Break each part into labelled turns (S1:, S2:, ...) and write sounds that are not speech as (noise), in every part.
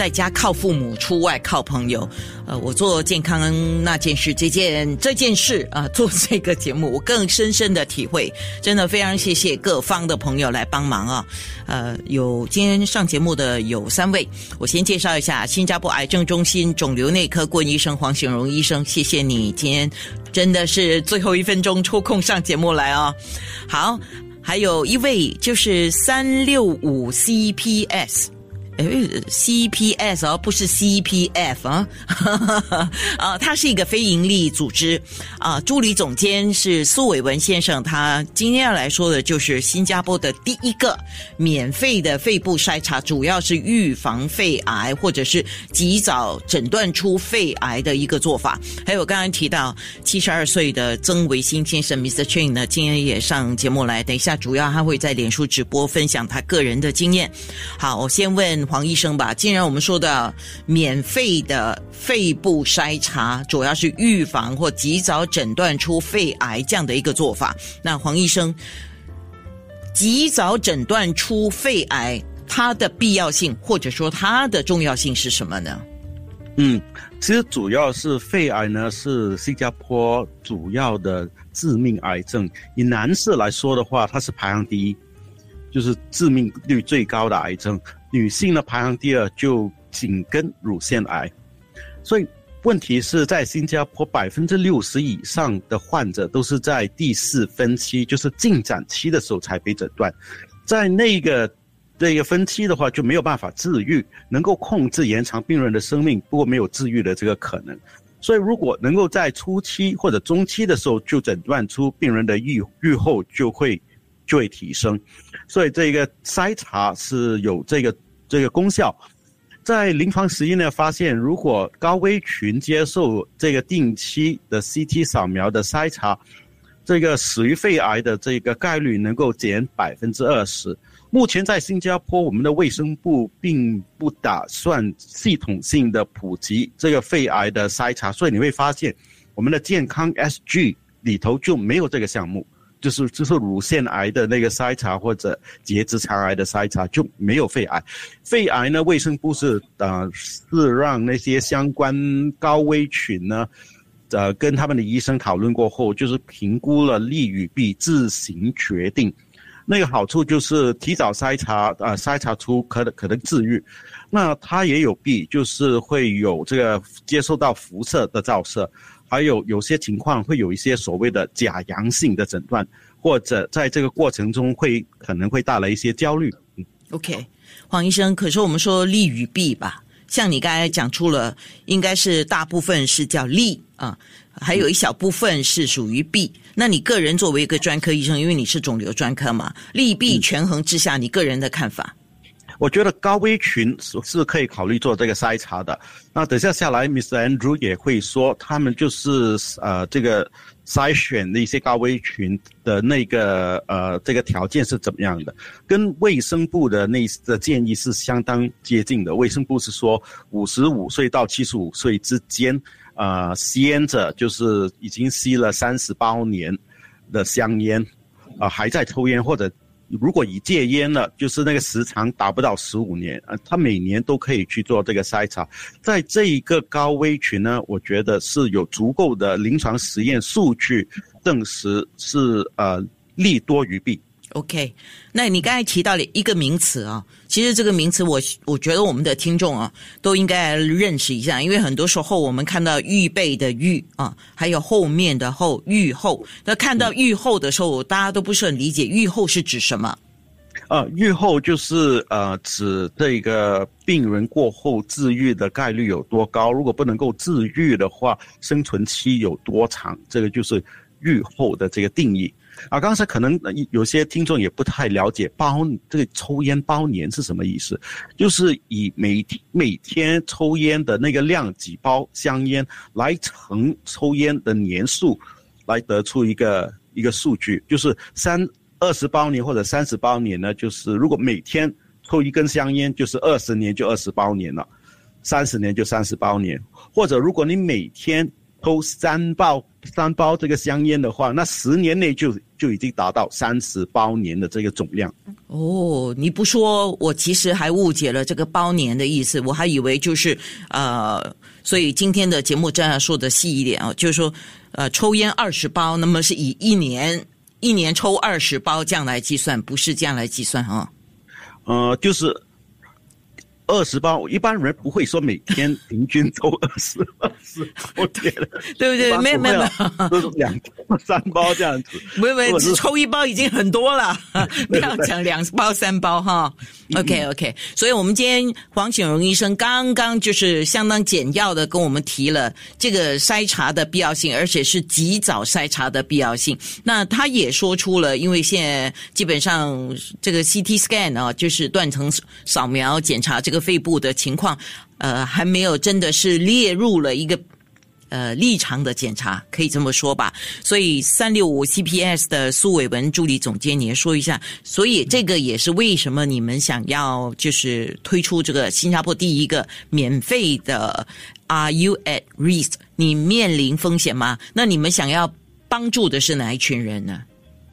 S1: 在家靠父母，出外靠朋友。呃，我做健康那件事，这件这件事啊，做这个节目，我更深深的体会，真的非常谢谢各方的朋友来帮忙啊。呃，有今天上节目的有三位，我先介绍一下新加坡癌症中心肿瘤内科顾问医生黄显荣医生，谢谢你今天真的是最后一分钟抽空上节目来哦。好，还有一位就是三六五 CPS。CPS 而不是 CPF 啊，(laughs) 啊，它是一个非盈利组织啊。助理总监是苏伟文先生，他今天要来说的就是新加坡的第一个免费的肺部筛查，主要是预防肺癌或者是及早诊断出肺癌的一个做法。还有刚刚提到七十二岁的曾维新先生 Mr. Chin 呢，今天也上节目来，等一下主要他会在脸书直播分享他个人的经验。好，我先问。黄医生吧，既然我们说的免费的肺部筛查，主要是预防或及早诊断出肺癌这样的一个做法，那黄医生，及早诊断出肺癌，它的必要性或者说它的重要性是什么呢？
S2: 嗯，其实主要是肺癌呢是新加坡主要的致命癌症，以男士来说的话，它是排行第一，就是致命率最高的癌症。女性呢排行第二，就紧跟乳腺癌，所以问题是在新加坡百分之六十以上的患者都是在第四分期，就是进展期的时候才被诊断，在那个这个分期的话就没有办法治愈，能够控制延长病人的生命，不过没有治愈的这个可能，所以如果能够在初期或者中期的时候就诊断出病人的预预后就会。就会提升，所以这个筛查是有这个这个功效。在临床实验呢，发现如果高危群接受这个定期的 CT 扫描的筛查，这个死于肺癌的这个概率能够减百分之二十。目前在新加坡，我们的卫生部并不打算系统性的普及这个肺癌的筛查，所以你会发现我们的健康 SG 里头就没有这个项目。就是就是乳腺癌的那个筛查或者结直肠癌的筛查就没有肺癌，肺癌呢，卫生部是呃是让那些相关高危群呢，呃跟他们的医生讨论过后，就是评估了利与弊自行决定。那个好处就是提早筛查，呃筛查出可能可能治愈。那它也有弊，就是会有这个接受到辐射的照射。还有有些情况会有一些所谓的假阳性的诊断，或者在这个过程中会可能会带来一些焦虑。
S1: 嗯，OK，黄医生，可是我们说利与弊吧，像你刚才讲出了，应该是大部分是叫利啊，还有一小部分是属于弊。那你个人作为一个专科医生，因为你是肿瘤专科嘛，利弊权衡之下，你个人的看法？
S2: 我觉得高危群是是可以考虑做这个筛查的。那等下下来，Mr. Andrew 也会说，他们就是呃这个筛选的一些高危群的那个呃这个条件是怎么样的，跟卫生部的那的建议是相当接近的。卫生部是说，五十五岁到七十五岁之间，呃吸烟者就是已经吸了三十包年的香烟，啊还在抽烟或者。如果已戒烟了，就是那个时长达不到十五年，呃，他每年都可以去做这个筛查。在这一个高危群呢，我觉得是有足够的临床实验数据证实是呃利多于弊。
S1: OK，那你刚才提到了一个名词啊，其实这个名词我我觉得我们的听众啊都应该认识一下，因为很多时候我们看到预备的预啊，还有后面的后预后，那看到预后的时候，大家都不是很理解预后是指什么？
S2: 呃，预后就是呃指这个病人过后治愈的概率有多高，如果不能够治愈的话，生存期有多长，这个就是预后的这个定义。啊，刚才可能有些听众也不太了解包这个抽烟包年是什么意思，就是以每天每天抽烟的那个量几包香烟来乘抽烟的年数，来得出一个一个数据，就是三二十包年或者三十包年呢，就是如果每天抽一根香烟，就是二十年就二十包年了，三十年就三十包年，或者如果你每天抽三包三包这个香烟的话，那十年内就就已经达到三十包年的这个总量。
S1: 哦，你不说，我其实还误解了这个包年的意思，我还以为就是呃，所以今天的节目这样说的细一点啊，就是说呃，抽烟二十包，那么是以一年一年抽二十包这样来计算，不是这样来计算啊。
S2: 呃，就是二十包，一般人不会说每天平均抽二十二十包 (laughs) 烟的，
S1: 对不对？没有没有
S2: 都是两包 (laughs) 三包这样子。(laughs)
S1: 没有没有，只抽一包已经很多了，不要讲两包三包哈。OK OK，所以我们今天黄显荣医生刚刚就是相当简要的跟我们提了这个筛查的必要性，而且是及早筛查的必要性。那他也说出了，因为现在基本上这个 CT scan 啊，就是断层扫描检查这个肺部的情况，呃，还没有真的是列入了一个。呃，立场的检查可以这么说吧。所以三六五 CPS 的苏伟文助理总监，你也说一下。所以这个也是为什么你们想要就是推出这个新加坡第一个免费的 Are you at risk？你面临风险吗？那你们想要帮助的是哪一群人呢？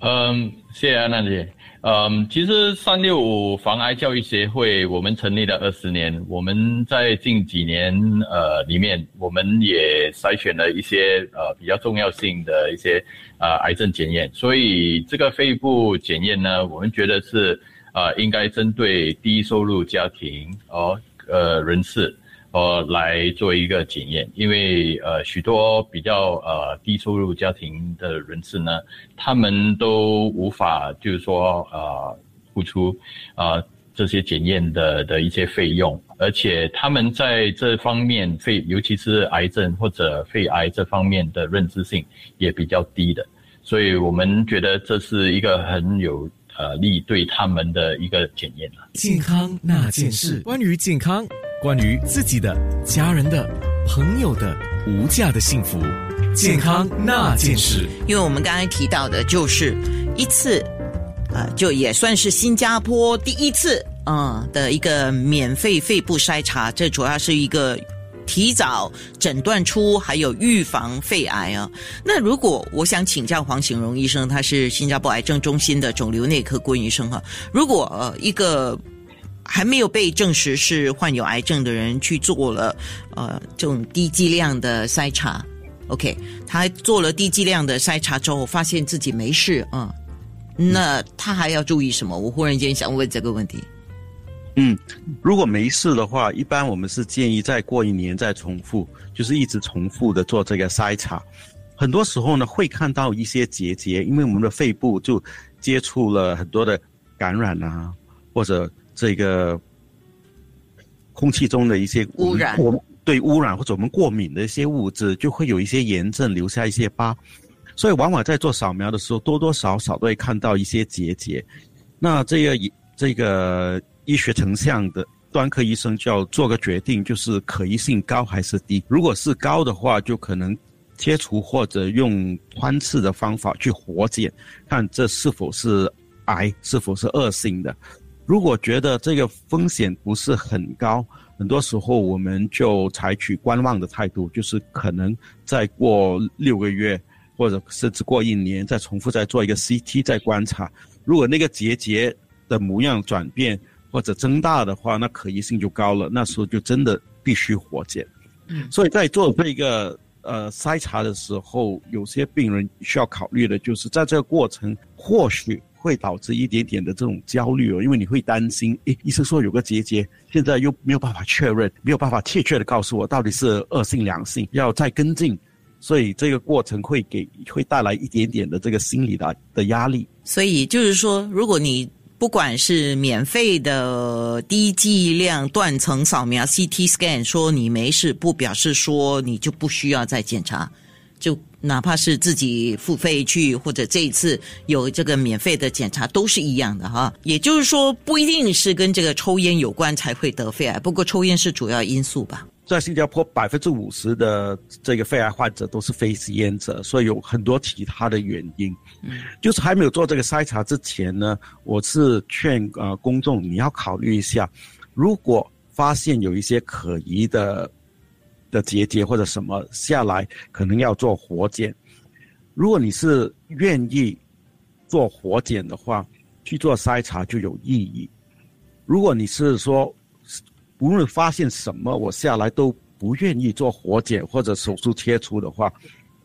S3: 嗯，谢谢安娜姐。嗯，其实三六五防癌教育协会我们成立了二十年，我们在近几年呃里面，我们也筛选了一些呃比较重要性的一些呃癌症检验，所以这个肺部检验呢，我们觉得是呃应该针对低收入家庭哦呃人士。呃，来做一个检验，因为呃，许多比较呃低收入家庭的人士呢，他们都无法就是说呃付出啊这些检验的的一些费用，而且他们在这方面肺，尤其是癌症或者肺癌这方面的认知性也比较低的，所以我们觉得这是一个很有呃利对他们的一个检验了。
S4: 健康那件事，关于健康。关于自己的、家人的、朋友的无价的幸福、健康那件事，
S1: 因为我们刚才提到的就是一次，呃，就也算是新加坡第一次，嗯，的一个免费肺部筛查。这主要是一个提早诊断出，还有预防肺癌啊。那如果我想请教黄醒荣医生，他是新加坡癌症中心的肿瘤内科郭医生哈，如果呃一个。还没有被证实是患有癌症的人去做了，呃，这种低剂量的筛查，OK，他做了低剂量的筛查之后，发现自己没事啊，那他还要注意什么？我忽然间想问这个问题。
S2: 嗯，如果没事的话，一般我们是建议再过一年再重复，就是一直重复的做这个筛查。很多时候呢，会看到一些结节，因为我们的肺部就接触了很多的感染啊，或者。这个空气中的一些
S1: 污染，
S2: 对污染或者我们过敏的一些物质，就会有一些炎症，留下一些疤。所以往往在做扫描的时候，多多少少都会看到一些结节。那这个这个医学成像的专科医生就要做个决定，就是可疑性高还是低。如果是高的话，就可能切除或者用穿刺的方法去活检，看这是否是癌，是否是恶性的。如果觉得这个风险不是很高，很多时候我们就采取观望的态度，就是可能再过六个月，或者甚至过一年，再重复再做一个 CT 再观察。如果那个结节的模样转变或者增大的话，那可疑性就高了，那时候就真的必须活检。所以在做这个呃筛查的时候，有些病人需要考虑的就是在这个过程或许。会导致一点点的这种焦虑哦，因为你会担心，诶，医生说有个结节，现在又没有办法确认，没有办法确切的告诉我到底是恶性良性，要再跟进，所以这个过程会给会带来一点点的这个心理的的压力。
S1: 所以就是说，如果你不管是免费的低剂量断层扫描 CT scan，说你没事，不表示说你就不需要再检查，就。哪怕是自己付费去，或者这一次有这个免费的检查，都是一样的哈。也就是说，不一定是跟这个抽烟有关才会得肺癌，不过抽烟是主要因素吧。
S2: 在新加坡，百分之五十的这个肺癌患者都是非吸烟者，所以有很多其他的原因。嗯，就是还没有做这个筛查之前呢，我是劝呃公众你要考虑一下，如果发现有一些可疑的。的结节或者什么下来，可能要做活检。如果你是愿意做活检的话，去做筛查就有意义。如果你是说无论发现什么，我下来都不愿意做活检或者手术切除的话，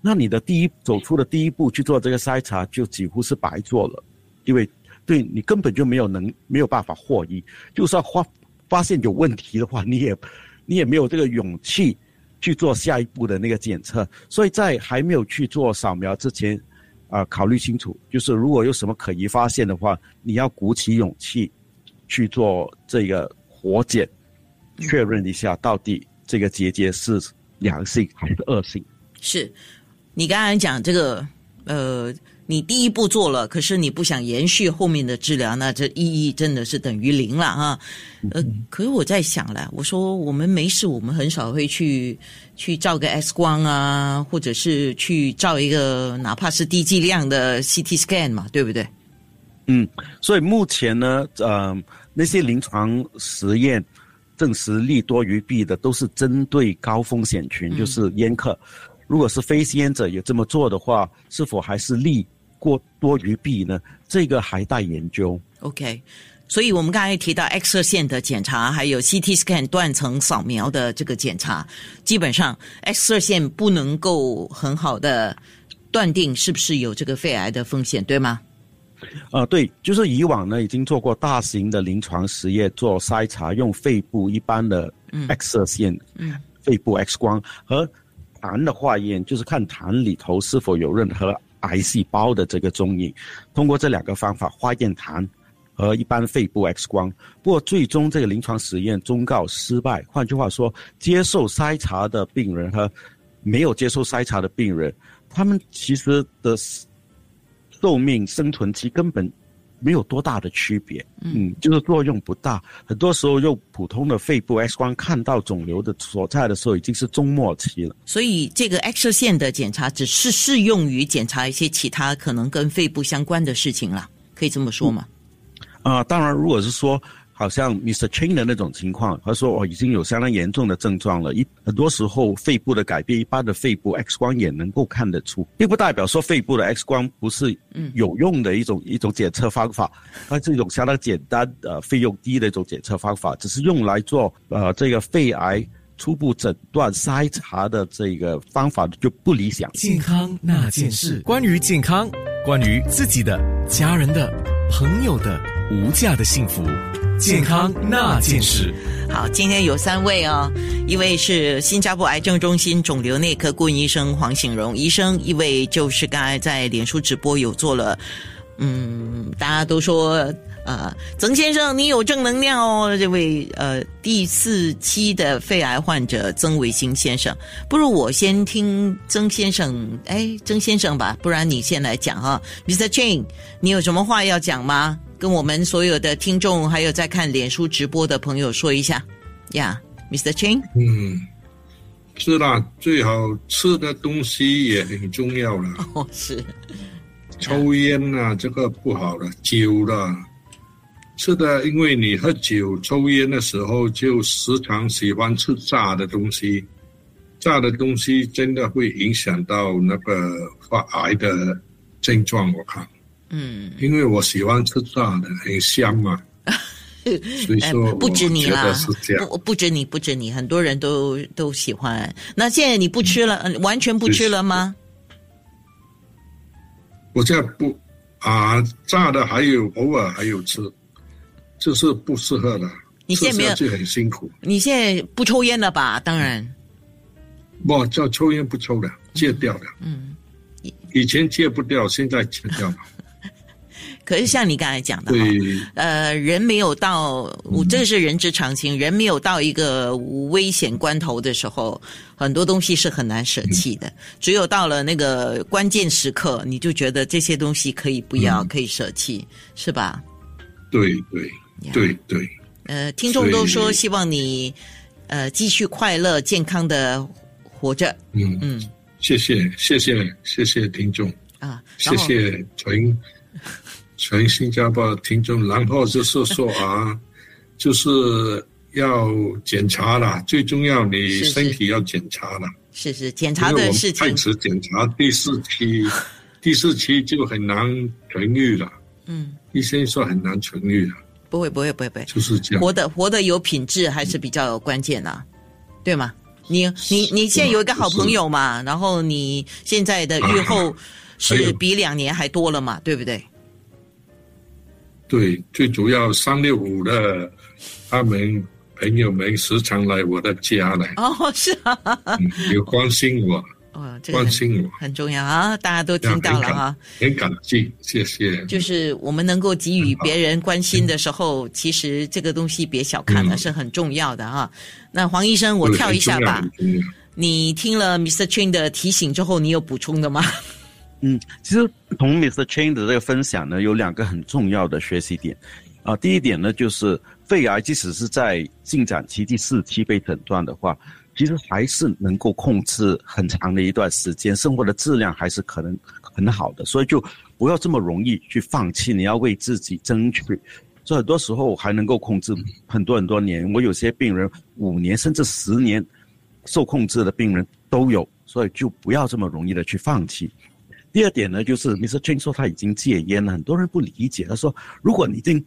S2: 那你的第一走出的第一步去做这个筛查就几乎是白做了，因为对你根本就没有能没有办法获益。就算发发现有问题的话，你也你也没有这个勇气去做下一步的那个检测。所以在还没有去做扫描之前，啊，考虑清楚，就是如果有什么可疑发现的话，你要鼓起勇气去做这个活检。确认一下，到底这个结节是良性还是恶性？
S1: 是，你刚才讲这个，呃，你第一步做了，可是你不想延续后面的治疗，那这意义真的是等于零了哈。呃，可是我在想了，我说我们没事，我们很少会去去照个 X 光啊，或者是去照一个哪怕是低剂量的 CT scan 嘛，对不对？
S2: 嗯，所以目前呢，呃，那些临床实验。证实利多于弊的都是针对高风险群，就是烟客。如果是非吸烟者也这么做的话，是否还是利过多于弊呢？这个还待研究。
S1: OK，所以我们刚才提到 X 射线的检查，还有 CT scan 断层扫描的这个检查，基本上 X 射线不能够很好的断定是不是有这个肺癌的风险，对吗？
S2: 呃，对，就是以往呢，已经做过大型的临床实验做筛查，用肺部一般的 X 射线，嗯，肺部 X 光和痰的化验，就是看痰里头是否有任何癌细胞的这个踪影。通过这两个方法化验痰和一般肺部 X 光，不过最终这个临床实验终告失败。换句话说，接受筛查的病人和没有接受筛查的病人，他们其实的。寿命生存期根本没有多大的区别，嗯，就是作用不大。很多时候用普通的肺部 X 光看到肿瘤的所在的时候，已经是终末期了。
S1: 所以这个 X 线的检查只是适用于检查一些其他可能跟肺部相关的事情了，可以这么说吗？
S2: 啊，当然，如果是说。好像 Mr. Chain 的那种情况，他说我已经有相当严重的症状了。一很多时候肺部的改变，一般的肺部 X 光也能够看得出，并不代表说肺部的 X 光不是有用的一种一种检测方法。它是一种相当简单、呃费用低的一种检测方法，只是用来做呃这个肺癌初步诊断筛查的这个方法就不理想。
S4: 健康那件事，关于健康，关于自己的、家人的、朋友的无价的幸福。健康那件事，
S1: 好，今天有三位哦，一位是新加坡癌症中心肿瘤内科顾问医生黄醒荣医生，一位就是刚才在脸书直播有做了，嗯，大家都说，呃，曾先生你有正能量哦，这位呃第四期的肺癌患者曾伟新先生，不如我先听曾先生，哎，曾先生吧，不然你先来讲哈，Mr. Chain，你有什么话要讲吗？跟我们所有的听众，还有在看脸书直播的朋友说一下，呀，Mr. Ching。
S5: 嗯，是啦，最好吃的东西也很重要了。(laughs)
S1: 哦，是。
S5: 抽烟呐，这个不好了。酒了，吃的，因为你喝酒、抽烟的时候，就时常喜欢吃炸的东西。炸的东西真的会影响到那个发癌的症状，我看。
S1: 嗯，
S5: 因为我喜欢吃炸的，很香嘛。(laughs) 所以说，
S1: 不止你啦，
S5: 不
S1: 不止你，不止你，很多人都都喜欢。那现在你不吃了，完全不吃了吗？
S5: 我现在不啊，炸的还有偶尔还有吃，就是不适合了。
S1: 你现在没有
S5: 就很辛苦。
S1: 你现在不抽烟了吧？当然。
S5: 不，叫抽烟不抽了，戒掉了。
S1: 嗯。
S5: 以前戒不掉，现在戒掉了。(laughs)
S1: 可是像你刚才讲的对，呃，人没有到，这是人之常情。人没有到一个危险关头的时候，很多东西是很难舍弃的。只有到了那个关键时刻，你就觉得这些东西可以不要，可以舍弃，是吧？
S5: 对对对对对。
S1: 呃，听众都说希望你呃继续快乐健康的活着。
S5: 嗯嗯，谢谢谢谢谢谢听众
S1: 啊，
S5: 谢谢全。(laughs) 全新加坡听众，然后就是说啊，(laughs) 就是要检查了，最重要你身体要检查了。
S1: 是是检查的事情
S5: 太，迟检查第四期，(laughs) 第四期就很难痊愈了。
S1: 嗯，
S5: 医生说很难痊愈了，
S1: 不会不会不会不会，
S5: 就是这样。
S1: 活的活的有品质还是比较关键的、对吗？你你你现在有一个好朋友嘛，然后你现在的愈后是比两年还多了嘛，对不对？
S5: 对，最主要三六五的他们朋友们时常来我的家来，
S1: 哦，是啊，
S5: 嗯有关心我，
S1: 哦，这个很
S5: 关心我，
S1: 很重要啊，大家都听到了哈。
S5: 很感激，谢谢。
S1: 就是我们能够给予别人关心的时候，其实这个东西别小看了，
S5: 嗯
S1: 是很重要的哈。那黄医生，我跳一下吧你听了 Mr. Chin 的提醒之后，你有补充的吗？(laughs)
S2: 嗯，其实从 Mr. Chain 的这个分享呢，有两个很重要的学习点，啊、第一点呢就是肺癌即使是在进展期第四期被诊断的话，其实还是能够控制很长的一段时间，生活的质量还是可能很好的，所以就不要这么容易去放弃，你要为自己争取。所以很多时候还能够控制很多很多年，我有些病人五年甚至十年受控制的病人都有，所以就不要这么容易的去放弃。第二点呢，就是 Mr. Chen 说他已经戒烟了，很多人不理解。他说，如果你已经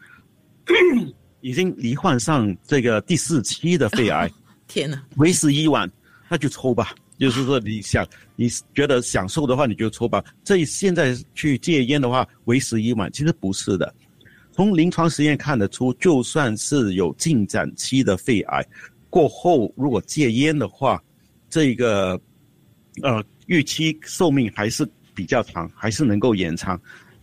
S2: (coughs) 已经罹患上这个第四期的肺癌，
S1: 天呐！
S2: 为时已晚，那就抽吧。就是说，你想你觉得享受的话，你就抽吧。这现在去戒烟的话，为时已晚。其实不是的，从临床实验看得出，就算是有进展期的肺癌，过后如果戒烟的话，这个呃预期寿命还是比较长，还是能够延长。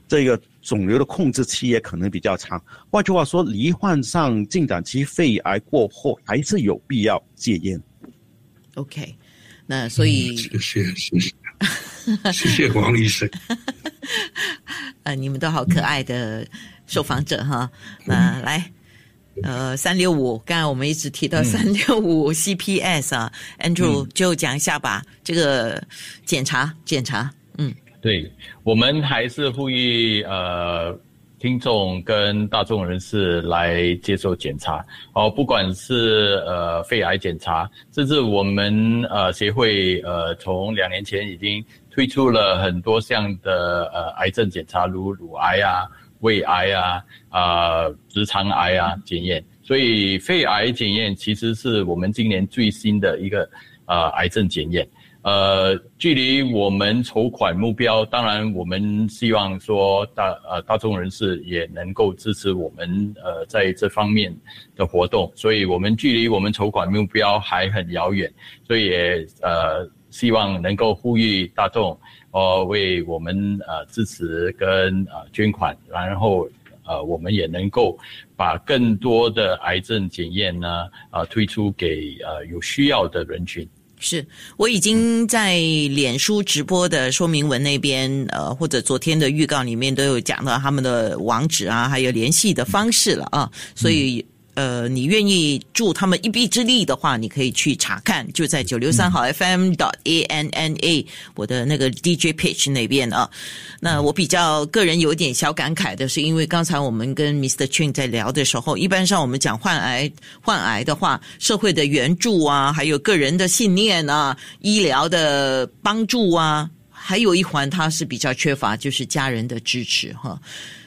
S2: 这个肿瘤的控制期也可能比较长。换句话说，罹患上进展期肺癌过后，还是有必要戒烟。
S1: OK，那所以 (laughs)
S5: 谢谢谢谢谢谢黄医生。(laughs)
S1: 呃，你们都好可爱的受访者哈。那来，呃，三六五，刚才我们一直提到三六五 CPS 啊，Andrew 就讲一下吧，这个检查检查，嗯，
S3: 对，我们还是呼吁呃听众跟大众人士来接受检查哦，不管是呃肺癌检查，甚至我们呃协会呃从两年前已经推出了很多项的呃癌症检查，如乳癌啊、胃癌啊、啊、直肠癌啊检验。所以肺癌检验其实是我们今年最新的一个呃癌症检验。呃，距离我们筹款目标，当然我们希望说大呃大众人士也能够支持我们呃在这方面的活动，所以我们距离我们筹款目标还很遥远，所以也呃希望能够呼吁大众呃为我们呃支持跟呃捐款，然后呃我们也能够把更多的癌症检验呢呃推出给呃有需要的人群。
S1: 是我已经在脸书直播的说明文那边，呃，或者昨天的预告里面都有讲到他们的网址啊，还有联系的方式了啊，所以。呃，你愿意助他们一臂之力的话，你可以去查看，就在九六三号 FM dot A N N A 我的那个 DJ page 那边啊。那我比较个人有点小感慨的是，因为刚才我们跟 Mr. Chin 在聊的时候，一般上我们讲患癌患癌的话，社会的援助啊，还有个人的信念啊，医疗的帮助啊，还有一环它是比较缺乏，就是家人的支持哈。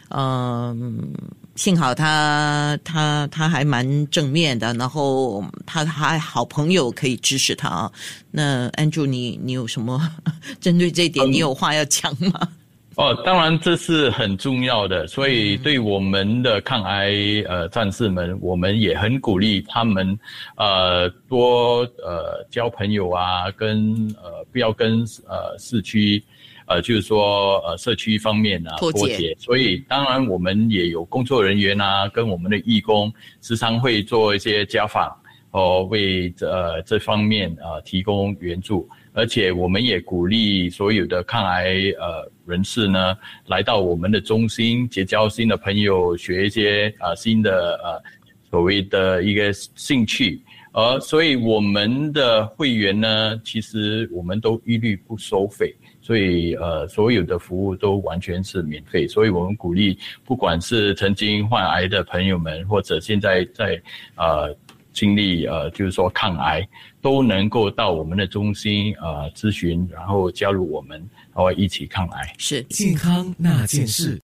S1: 嗯，幸好他他他还蛮正面的，然后他还好朋友可以支持他啊。那 Andrew，你你有什么 (laughs) 针对这点，你有话要讲吗？
S3: 哦，当然这是很重要的，所以对我们的抗癌呃战士们，我们也很鼓励他们，呃多呃交朋友啊，跟呃不要跟呃市区。呃，就是说，呃，社区方面啊，
S1: 脱节
S3: 所以当然我们也有工作人员啊，跟我们的义工时常会做一些家访，哦，为呃这方面呃提供援助，而且我们也鼓励所有的抗癌呃人士呢，来到我们的中心结交新的朋友，学一些呃新的呃所谓的一个兴趣。呃，所以我们的会员呢，其实我们都一律不收费，所以呃，所有的服务都完全是免费。所以我们鼓励，不管是曾经患癌的朋友们，或者现在在呃经历呃，就是说抗癌，都能够到我们的中心呃咨询，然后加入我们，然后一起抗癌。
S1: 是
S4: 健康那件事。